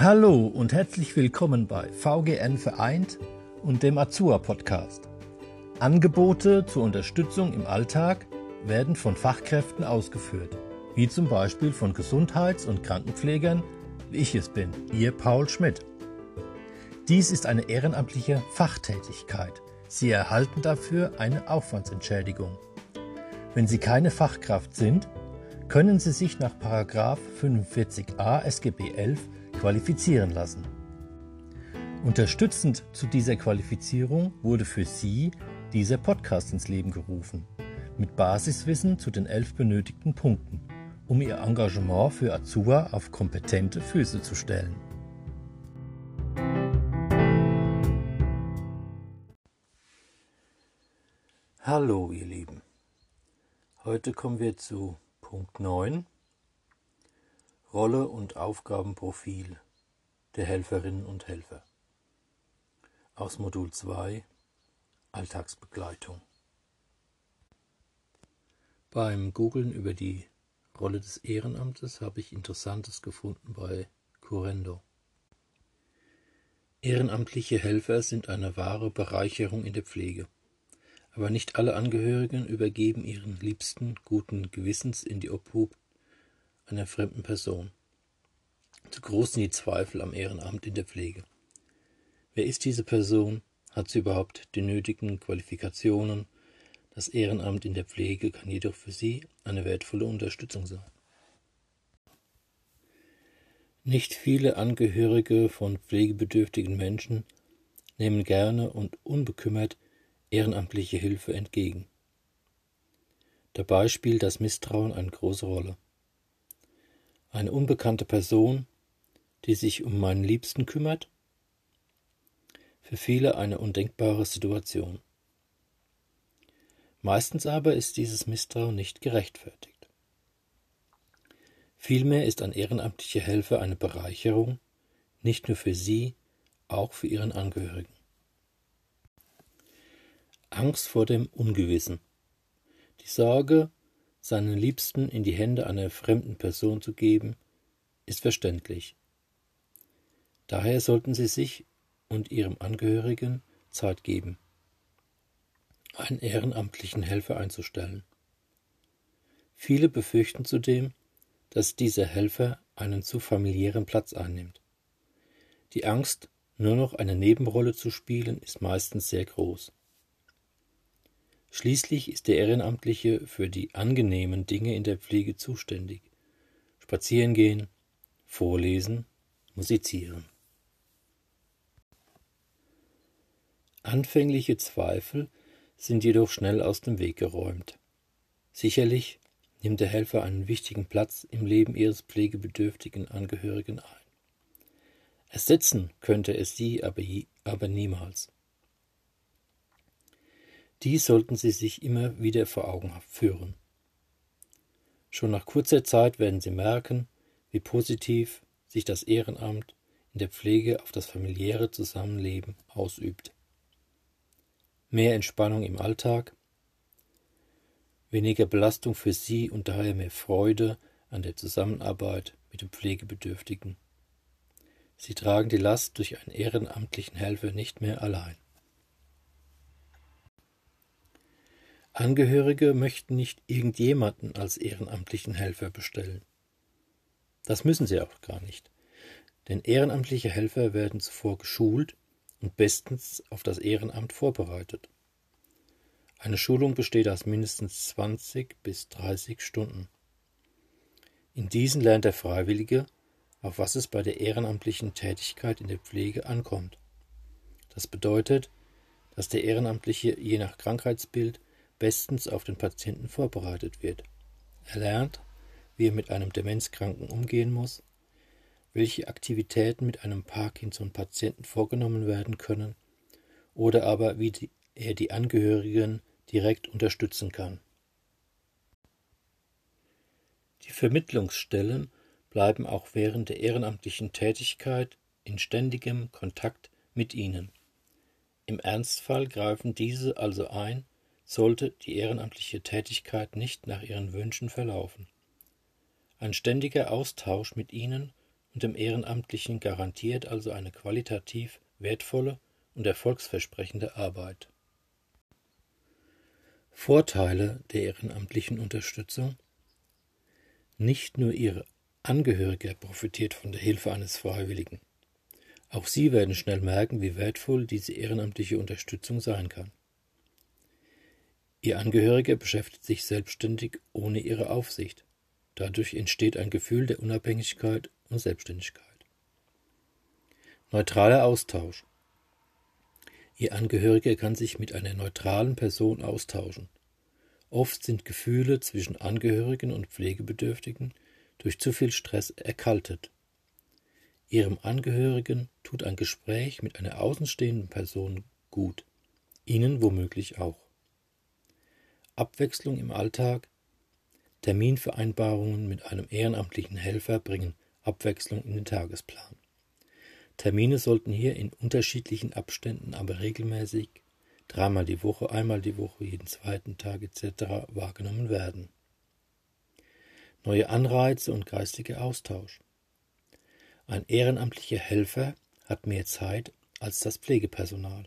Hallo und herzlich willkommen bei VGN Vereint und dem Azua Podcast. Angebote zur Unterstützung im Alltag werden von Fachkräften ausgeführt, wie zum Beispiel von Gesundheits- und Krankenpflegern, wie ich es bin, ihr Paul Schmidt. Dies ist eine ehrenamtliche Fachtätigkeit. Sie erhalten dafür eine Aufwandsentschädigung. Wenn Sie keine Fachkraft sind, können Sie sich nach 45a SGB 11 qualifizieren lassen. Unterstützend zu dieser Qualifizierung wurde für Sie dieser Podcast ins Leben gerufen, mit Basiswissen zu den elf benötigten Punkten, um Ihr Engagement für Azua auf kompetente Füße zu stellen. Hallo ihr Lieben, heute kommen wir zu Punkt 9 Rolle und Aufgabenprofil der Helferinnen und Helfer. Aus Modul 2 Alltagsbegleitung. Beim Googlen über die Rolle des Ehrenamtes habe ich Interessantes gefunden bei Curendo. Ehrenamtliche Helfer sind eine wahre Bereicherung in der Pflege. Aber nicht alle Angehörigen übergeben ihren Liebsten guten Gewissens in die Obhut einer fremden Person. Zu groß sind die Zweifel am Ehrenamt in der Pflege. Wer ist diese Person? Hat sie überhaupt die nötigen Qualifikationen? Das Ehrenamt in der Pflege kann jedoch für sie eine wertvolle Unterstützung sein. Nicht viele Angehörige von pflegebedürftigen Menschen nehmen gerne und unbekümmert ehrenamtliche Hilfe entgegen. Dabei spielt das Misstrauen eine große Rolle. Eine unbekannte Person, die sich um meinen Liebsten kümmert? Für viele eine undenkbare Situation. Meistens aber ist dieses Misstrauen nicht gerechtfertigt. Vielmehr ist ein ehrenamtlicher Helfer eine Bereicherung, nicht nur für sie, auch für ihren Angehörigen. Angst vor dem Ungewissen. Die Sorge, seinen Liebsten in die Hände einer fremden Person zu geben, ist verständlich. Daher sollten Sie sich und Ihrem Angehörigen Zeit geben, einen ehrenamtlichen Helfer einzustellen. Viele befürchten zudem, dass dieser Helfer einen zu familiären Platz einnimmt. Die Angst, nur noch eine Nebenrolle zu spielen, ist meistens sehr groß. Schließlich ist der Ehrenamtliche für die angenehmen Dinge in der Pflege zuständig. Spazieren gehen, vorlesen, musizieren. Anfängliche Zweifel sind jedoch schnell aus dem Weg geräumt. Sicherlich nimmt der Helfer einen wichtigen Platz im Leben ihres pflegebedürftigen Angehörigen ein. Ersetzen könnte es sie aber, aber niemals. Dies sollten Sie sich immer wieder vor Augen führen. Schon nach kurzer Zeit werden Sie merken, wie positiv sich das Ehrenamt in der Pflege auf das familiäre Zusammenleben ausübt. Mehr Entspannung im Alltag, weniger Belastung für Sie und daher mehr Freude an der Zusammenarbeit mit dem Pflegebedürftigen. Sie tragen die Last durch einen ehrenamtlichen Helfer nicht mehr allein. Angehörige möchten nicht irgendjemanden als ehrenamtlichen Helfer bestellen. Das müssen sie auch gar nicht, denn ehrenamtliche Helfer werden zuvor geschult und bestens auf das Ehrenamt vorbereitet. Eine Schulung besteht aus mindestens 20 bis 30 Stunden. In diesen lernt der Freiwillige, auf was es bei der ehrenamtlichen Tätigkeit in der Pflege ankommt. Das bedeutet, dass der Ehrenamtliche je nach Krankheitsbild bestens auf den Patienten vorbereitet wird. Er lernt, wie er mit einem Demenzkranken umgehen muss, welche Aktivitäten mit einem Parkinson-Patienten vorgenommen werden können oder aber wie die, er die Angehörigen direkt unterstützen kann. Die Vermittlungsstellen bleiben auch während der ehrenamtlichen Tätigkeit in ständigem Kontakt mit ihnen. Im Ernstfall greifen diese also ein sollte die ehrenamtliche Tätigkeit nicht nach ihren Wünschen verlaufen. Ein ständiger Austausch mit ihnen und dem Ehrenamtlichen garantiert also eine qualitativ wertvolle und erfolgsversprechende Arbeit. Vorteile der ehrenamtlichen Unterstützung Nicht nur ihre Angehörige profitiert von der Hilfe eines Freiwilligen. Auch sie werden schnell merken, wie wertvoll diese ehrenamtliche Unterstützung sein kann. Ihr Angehöriger beschäftigt sich selbstständig ohne ihre Aufsicht. Dadurch entsteht ein Gefühl der Unabhängigkeit und Selbstständigkeit. Neutraler Austausch. Ihr Angehöriger kann sich mit einer neutralen Person austauschen. Oft sind Gefühle zwischen Angehörigen und Pflegebedürftigen durch zu viel Stress erkaltet. Ihrem Angehörigen tut ein Gespräch mit einer außenstehenden Person gut, Ihnen womöglich auch. Abwechslung im Alltag, Terminvereinbarungen mit einem ehrenamtlichen Helfer bringen Abwechslung in den Tagesplan. Termine sollten hier in unterschiedlichen Abständen, aber regelmäßig, dreimal die Woche, einmal die Woche, jeden zweiten Tag etc. wahrgenommen werden. Neue Anreize und geistiger Austausch. Ein ehrenamtlicher Helfer hat mehr Zeit als das Pflegepersonal.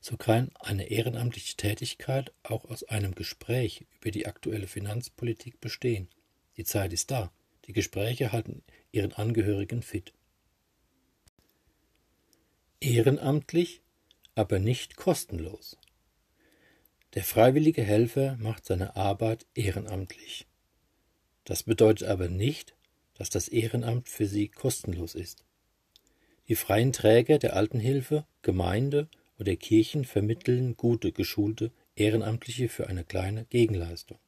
So kann eine ehrenamtliche Tätigkeit auch aus einem Gespräch über die aktuelle Finanzpolitik bestehen. Die Zeit ist da. Die Gespräche halten ihren Angehörigen fit. Ehrenamtlich, aber nicht kostenlos. Der freiwillige Helfer macht seine Arbeit ehrenamtlich. Das bedeutet aber nicht, dass das Ehrenamt für sie kostenlos ist. Die freien Träger der Altenhilfe, Gemeinde oder Kirchen vermitteln gute, geschulte Ehrenamtliche für eine kleine Gegenleistung.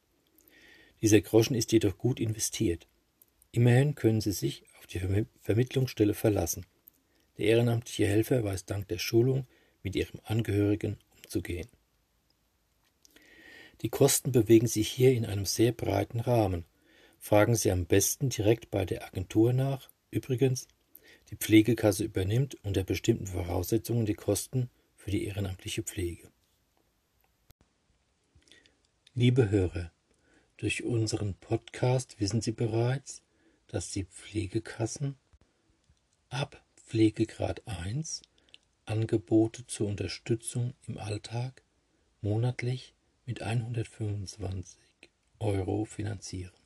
Dieser Groschen ist jedoch gut investiert. Immerhin können Sie sich auf die Vermittlungsstelle verlassen. Der ehrenamtliche Helfer weiß dank der Schulung, mit Ihrem Angehörigen umzugehen. Die Kosten bewegen sich hier in einem sehr breiten Rahmen. Fragen Sie am besten direkt bei der Agentur nach. Übrigens, die Pflegekasse übernimmt unter bestimmten Voraussetzungen die Kosten für die ehrenamtliche Pflege. Liebe Hörer, durch unseren Podcast wissen Sie bereits, dass die Pflegekassen ab Pflegegrad 1 Angebote zur Unterstützung im Alltag monatlich mit 125 Euro finanzieren.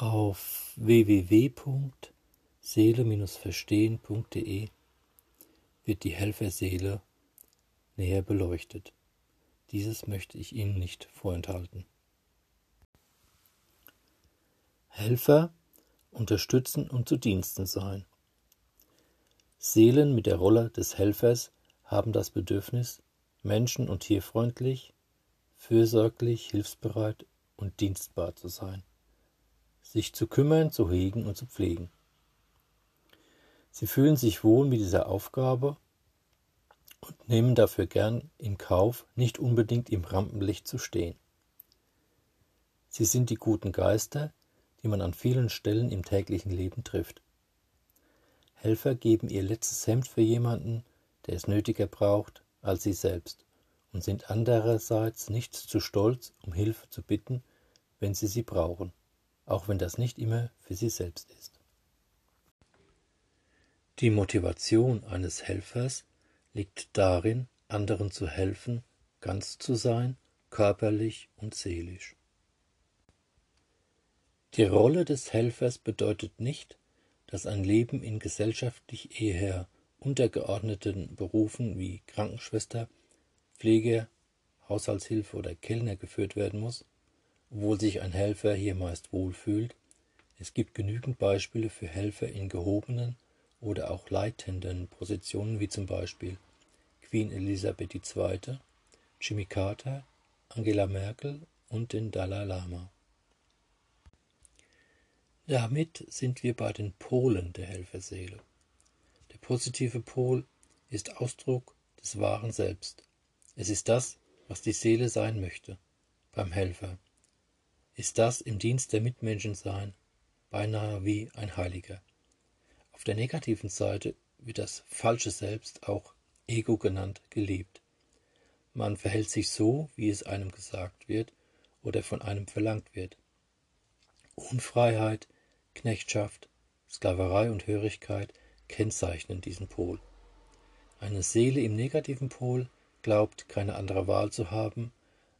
Auf www.seele-verstehen.de wird die Helferseele näher beleuchtet. Dieses möchte ich Ihnen nicht vorenthalten. Helfer unterstützen und zu Diensten sein. Seelen mit der Rolle des Helfers haben das Bedürfnis, menschen- und tierfreundlich, fürsorglich, hilfsbereit und dienstbar zu sein sich zu kümmern, zu hegen und zu pflegen. Sie fühlen sich wohl mit dieser Aufgabe und nehmen dafür gern in Kauf, nicht unbedingt im Rampenlicht zu stehen. Sie sind die guten Geister, die man an vielen Stellen im täglichen Leben trifft. Helfer geben ihr letztes Hemd für jemanden, der es nötiger braucht als sie selbst, und sind andererseits nicht zu stolz, um Hilfe zu bitten, wenn sie sie brauchen auch wenn das nicht immer für sie selbst ist. Die Motivation eines Helfers liegt darin, anderen zu helfen, ganz zu sein, körperlich und seelisch. Die Rolle des Helfers bedeutet nicht, dass ein Leben in gesellschaftlich eher untergeordneten Berufen wie Krankenschwester, Pfleger, Haushaltshilfe oder Kellner geführt werden muss, obwohl sich ein Helfer hier meist wohlfühlt. Es gibt genügend Beispiele für Helfer in gehobenen oder auch leitenden Positionen, wie zum Beispiel Queen Elisabeth II., Jimmy Carter, Angela Merkel und den Dalai Lama. Damit sind wir bei den Polen der Helferseele. Der positive Pol ist Ausdruck des wahren Selbst. Es ist das, was die Seele sein möchte beim Helfer ist das im Dienst der Mitmenschen sein, beinahe wie ein Heiliger. Auf der negativen Seite wird das falsche Selbst, auch Ego genannt, gelebt. Man verhält sich so, wie es einem gesagt wird oder von einem verlangt wird. Unfreiheit, Knechtschaft, Sklaverei und Hörigkeit kennzeichnen diesen Pol. Eine Seele im negativen Pol glaubt, keine andere Wahl zu haben,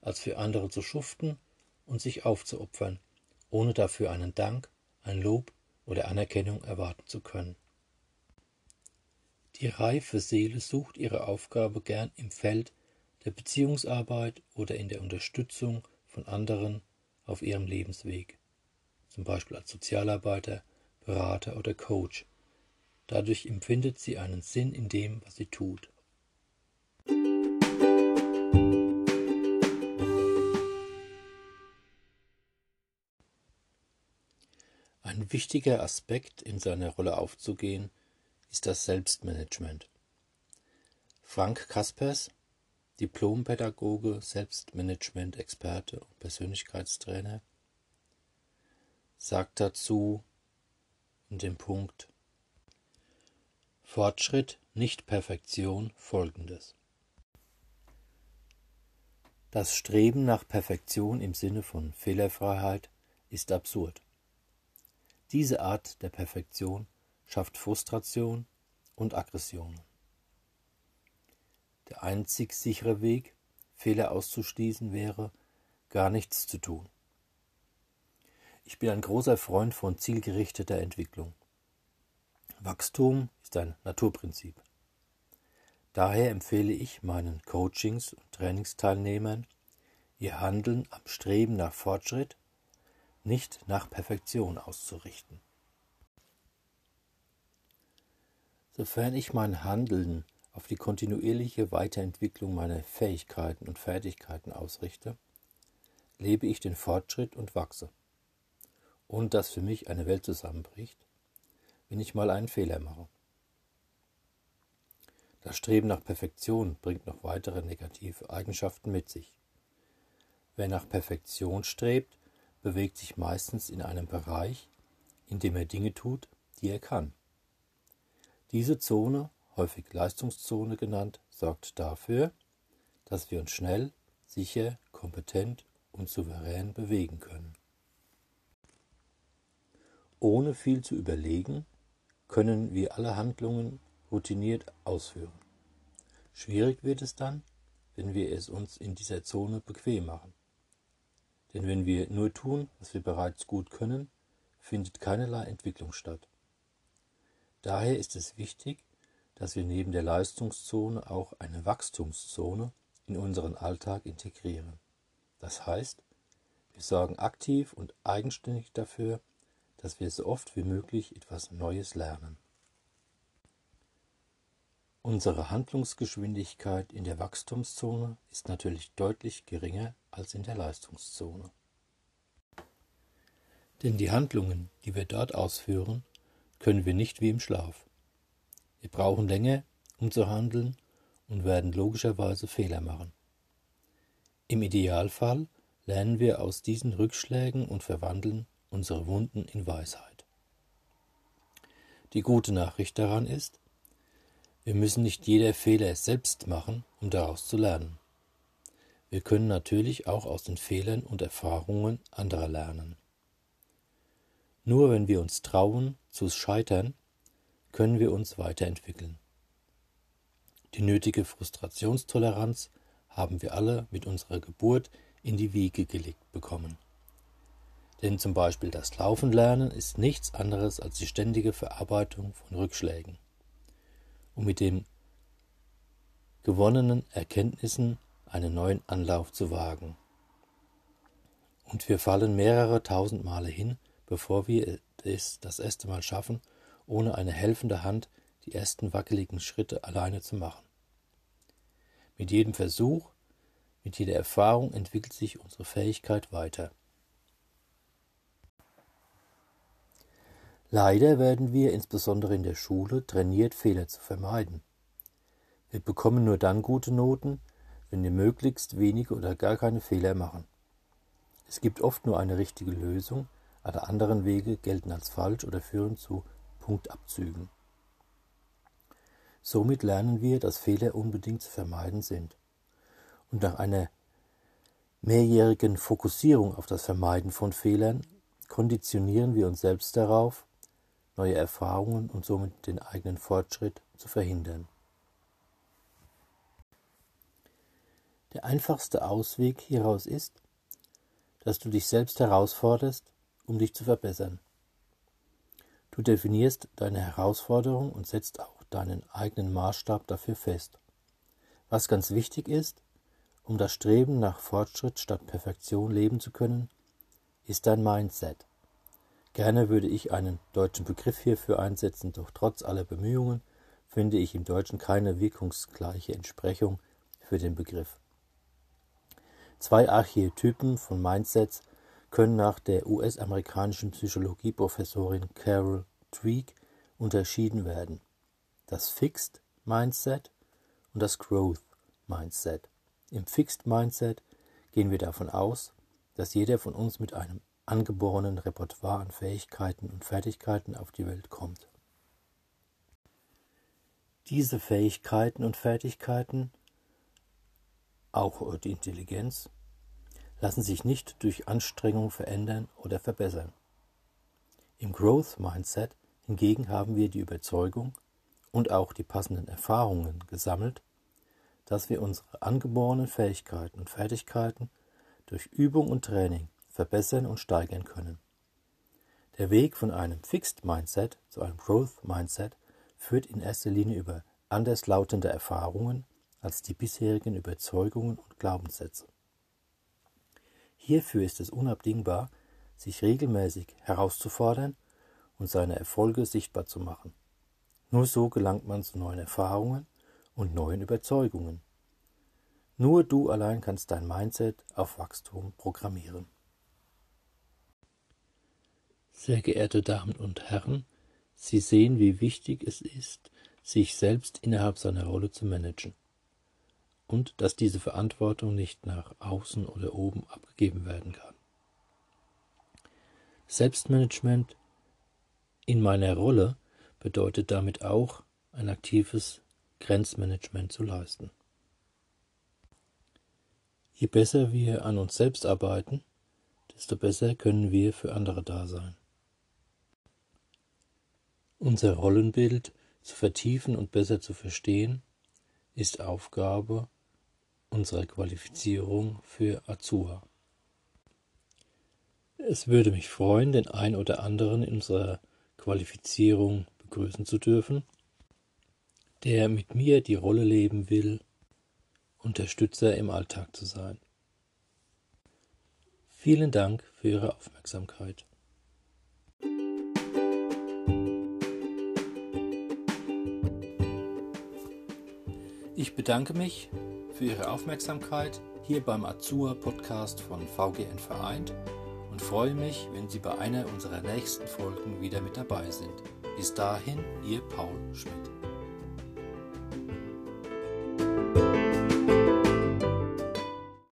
als für andere zu schuften und sich aufzuopfern, ohne dafür einen Dank, ein Lob oder Anerkennung erwarten zu können. Die reife Seele sucht ihre Aufgabe gern im Feld der Beziehungsarbeit oder in der Unterstützung von anderen auf ihrem Lebensweg, zum Beispiel als Sozialarbeiter, Berater oder Coach. Dadurch empfindet sie einen Sinn in dem, was sie tut. Ein wichtiger Aspekt in seiner Rolle aufzugehen ist das Selbstmanagement. Frank Kaspers, Diplompädagoge, Selbstmanagement-Experte und Persönlichkeitstrainer, sagt dazu in dem Punkt Fortschritt, nicht Perfektion folgendes. Das Streben nach Perfektion im Sinne von Fehlerfreiheit ist absurd. Diese Art der Perfektion schafft Frustration und Aggressionen. Der einzig sichere Weg, Fehler auszuschließen, wäre, gar nichts zu tun. Ich bin ein großer Freund von zielgerichteter Entwicklung. Wachstum ist ein Naturprinzip. Daher empfehle ich meinen Coachings und Trainingsteilnehmern, ihr Handeln am Streben nach Fortschritt nicht nach Perfektion auszurichten. Sofern ich mein Handeln auf die kontinuierliche Weiterentwicklung meiner Fähigkeiten und Fertigkeiten ausrichte, lebe ich den Fortschritt und wachse, ohne dass für mich eine Welt zusammenbricht, wenn ich mal einen Fehler mache. Das Streben nach Perfektion bringt noch weitere negative Eigenschaften mit sich. Wer nach Perfektion strebt, bewegt sich meistens in einem Bereich, in dem er Dinge tut, die er kann. Diese Zone, häufig Leistungszone genannt, sorgt dafür, dass wir uns schnell, sicher, kompetent und souverän bewegen können. Ohne viel zu überlegen, können wir alle Handlungen routiniert ausführen. Schwierig wird es dann, wenn wir es uns in dieser Zone bequem machen. Denn wenn wir nur tun, was wir bereits gut können, findet keinerlei Entwicklung statt. Daher ist es wichtig, dass wir neben der Leistungszone auch eine Wachstumszone in unseren Alltag integrieren. Das heißt, wir sorgen aktiv und eigenständig dafür, dass wir so oft wie möglich etwas Neues lernen. Unsere Handlungsgeschwindigkeit in der Wachstumszone ist natürlich deutlich geringer als in der Leistungszone. Denn die Handlungen, die wir dort ausführen, können wir nicht wie im Schlaf. Wir brauchen länger, um zu handeln und werden logischerweise Fehler machen. Im Idealfall lernen wir aus diesen Rückschlägen und verwandeln unsere Wunden in Weisheit. Die gute Nachricht daran ist, wir müssen nicht jeder Fehler selbst machen, um daraus zu lernen. Wir können natürlich auch aus den Fehlern und Erfahrungen anderer lernen. Nur wenn wir uns trauen, zu scheitern, können wir uns weiterentwickeln. Die nötige Frustrationstoleranz haben wir alle mit unserer Geburt in die Wiege gelegt bekommen. Denn zum Beispiel das Laufen lernen ist nichts anderes als die ständige Verarbeitung von Rückschlägen um mit den gewonnenen Erkenntnissen einen neuen Anlauf zu wagen. Und wir fallen mehrere tausend Male hin, bevor wir es das erste Mal schaffen, ohne eine helfende Hand die ersten wackeligen Schritte alleine zu machen. Mit jedem Versuch, mit jeder Erfahrung entwickelt sich unsere Fähigkeit weiter. Leider werden wir insbesondere in der Schule trainiert, Fehler zu vermeiden. Wir bekommen nur dann gute Noten, wenn wir möglichst wenige oder gar keine Fehler machen. Es gibt oft nur eine richtige Lösung, alle anderen Wege gelten als falsch oder führen zu Punktabzügen. Somit lernen wir, dass Fehler unbedingt zu vermeiden sind. und nach einer mehrjährigen Fokussierung auf das Vermeiden von Fehlern konditionieren wir uns selbst darauf, neue Erfahrungen und somit den eigenen Fortschritt zu verhindern. Der einfachste Ausweg hieraus ist, dass du dich selbst herausforderst, um dich zu verbessern. Du definierst deine Herausforderung und setzt auch deinen eigenen Maßstab dafür fest. Was ganz wichtig ist, um das Streben nach Fortschritt statt Perfektion leben zu können, ist dein Mindset. Gerne würde ich einen deutschen Begriff hierfür einsetzen, doch trotz aller Bemühungen finde ich im Deutschen keine wirkungsgleiche Entsprechung für den Begriff. Zwei Archetypen von Mindsets können nach der US-amerikanischen Psychologieprofessorin Carol Dweck unterschieden werden. Das Fixed Mindset und das Growth Mindset. Im Fixed Mindset gehen wir davon aus, dass jeder von uns mit einem angeborenen Repertoire an Fähigkeiten und Fertigkeiten auf die Welt kommt. Diese Fähigkeiten und Fertigkeiten, auch die Intelligenz, lassen sich nicht durch Anstrengung verändern oder verbessern. Im Growth Mindset hingegen haben wir die Überzeugung und auch die passenden Erfahrungen gesammelt, dass wir unsere angeborenen Fähigkeiten und Fertigkeiten durch Übung und Training verbessern und steigern können. Der Weg von einem Fixed Mindset zu einem Growth Mindset führt in erster Linie über anderslautende Erfahrungen als die bisherigen Überzeugungen und Glaubenssätze. Hierfür ist es unabdingbar, sich regelmäßig herauszufordern und seine Erfolge sichtbar zu machen. Nur so gelangt man zu neuen Erfahrungen und neuen Überzeugungen. Nur du allein kannst dein Mindset auf Wachstum programmieren. Sehr geehrte Damen und Herren, Sie sehen, wie wichtig es ist, sich selbst innerhalb seiner Rolle zu managen und dass diese Verantwortung nicht nach außen oder oben abgegeben werden kann. Selbstmanagement in meiner Rolle bedeutet damit auch ein aktives Grenzmanagement zu leisten. Je besser wir an uns selbst arbeiten, desto besser können wir für andere da sein. Unser Rollenbild zu vertiefen und besser zu verstehen, ist Aufgabe unserer Qualifizierung für Azua. Es würde mich freuen, den ein oder anderen in unserer Qualifizierung begrüßen zu dürfen der mit mir die Rolle leben will, Unterstützer im Alltag zu sein. Vielen Dank für Ihre Aufmerksamkeit. Ich bedanke mich für Ihre Aufmerksamkeit hier beim Azur Podcast von VGN Vereint und freue mich, wenn Sie bei einer unserer nächsten Folgen wieder mit dabei sind. Bis dahin, Ihr Paul Schmidt.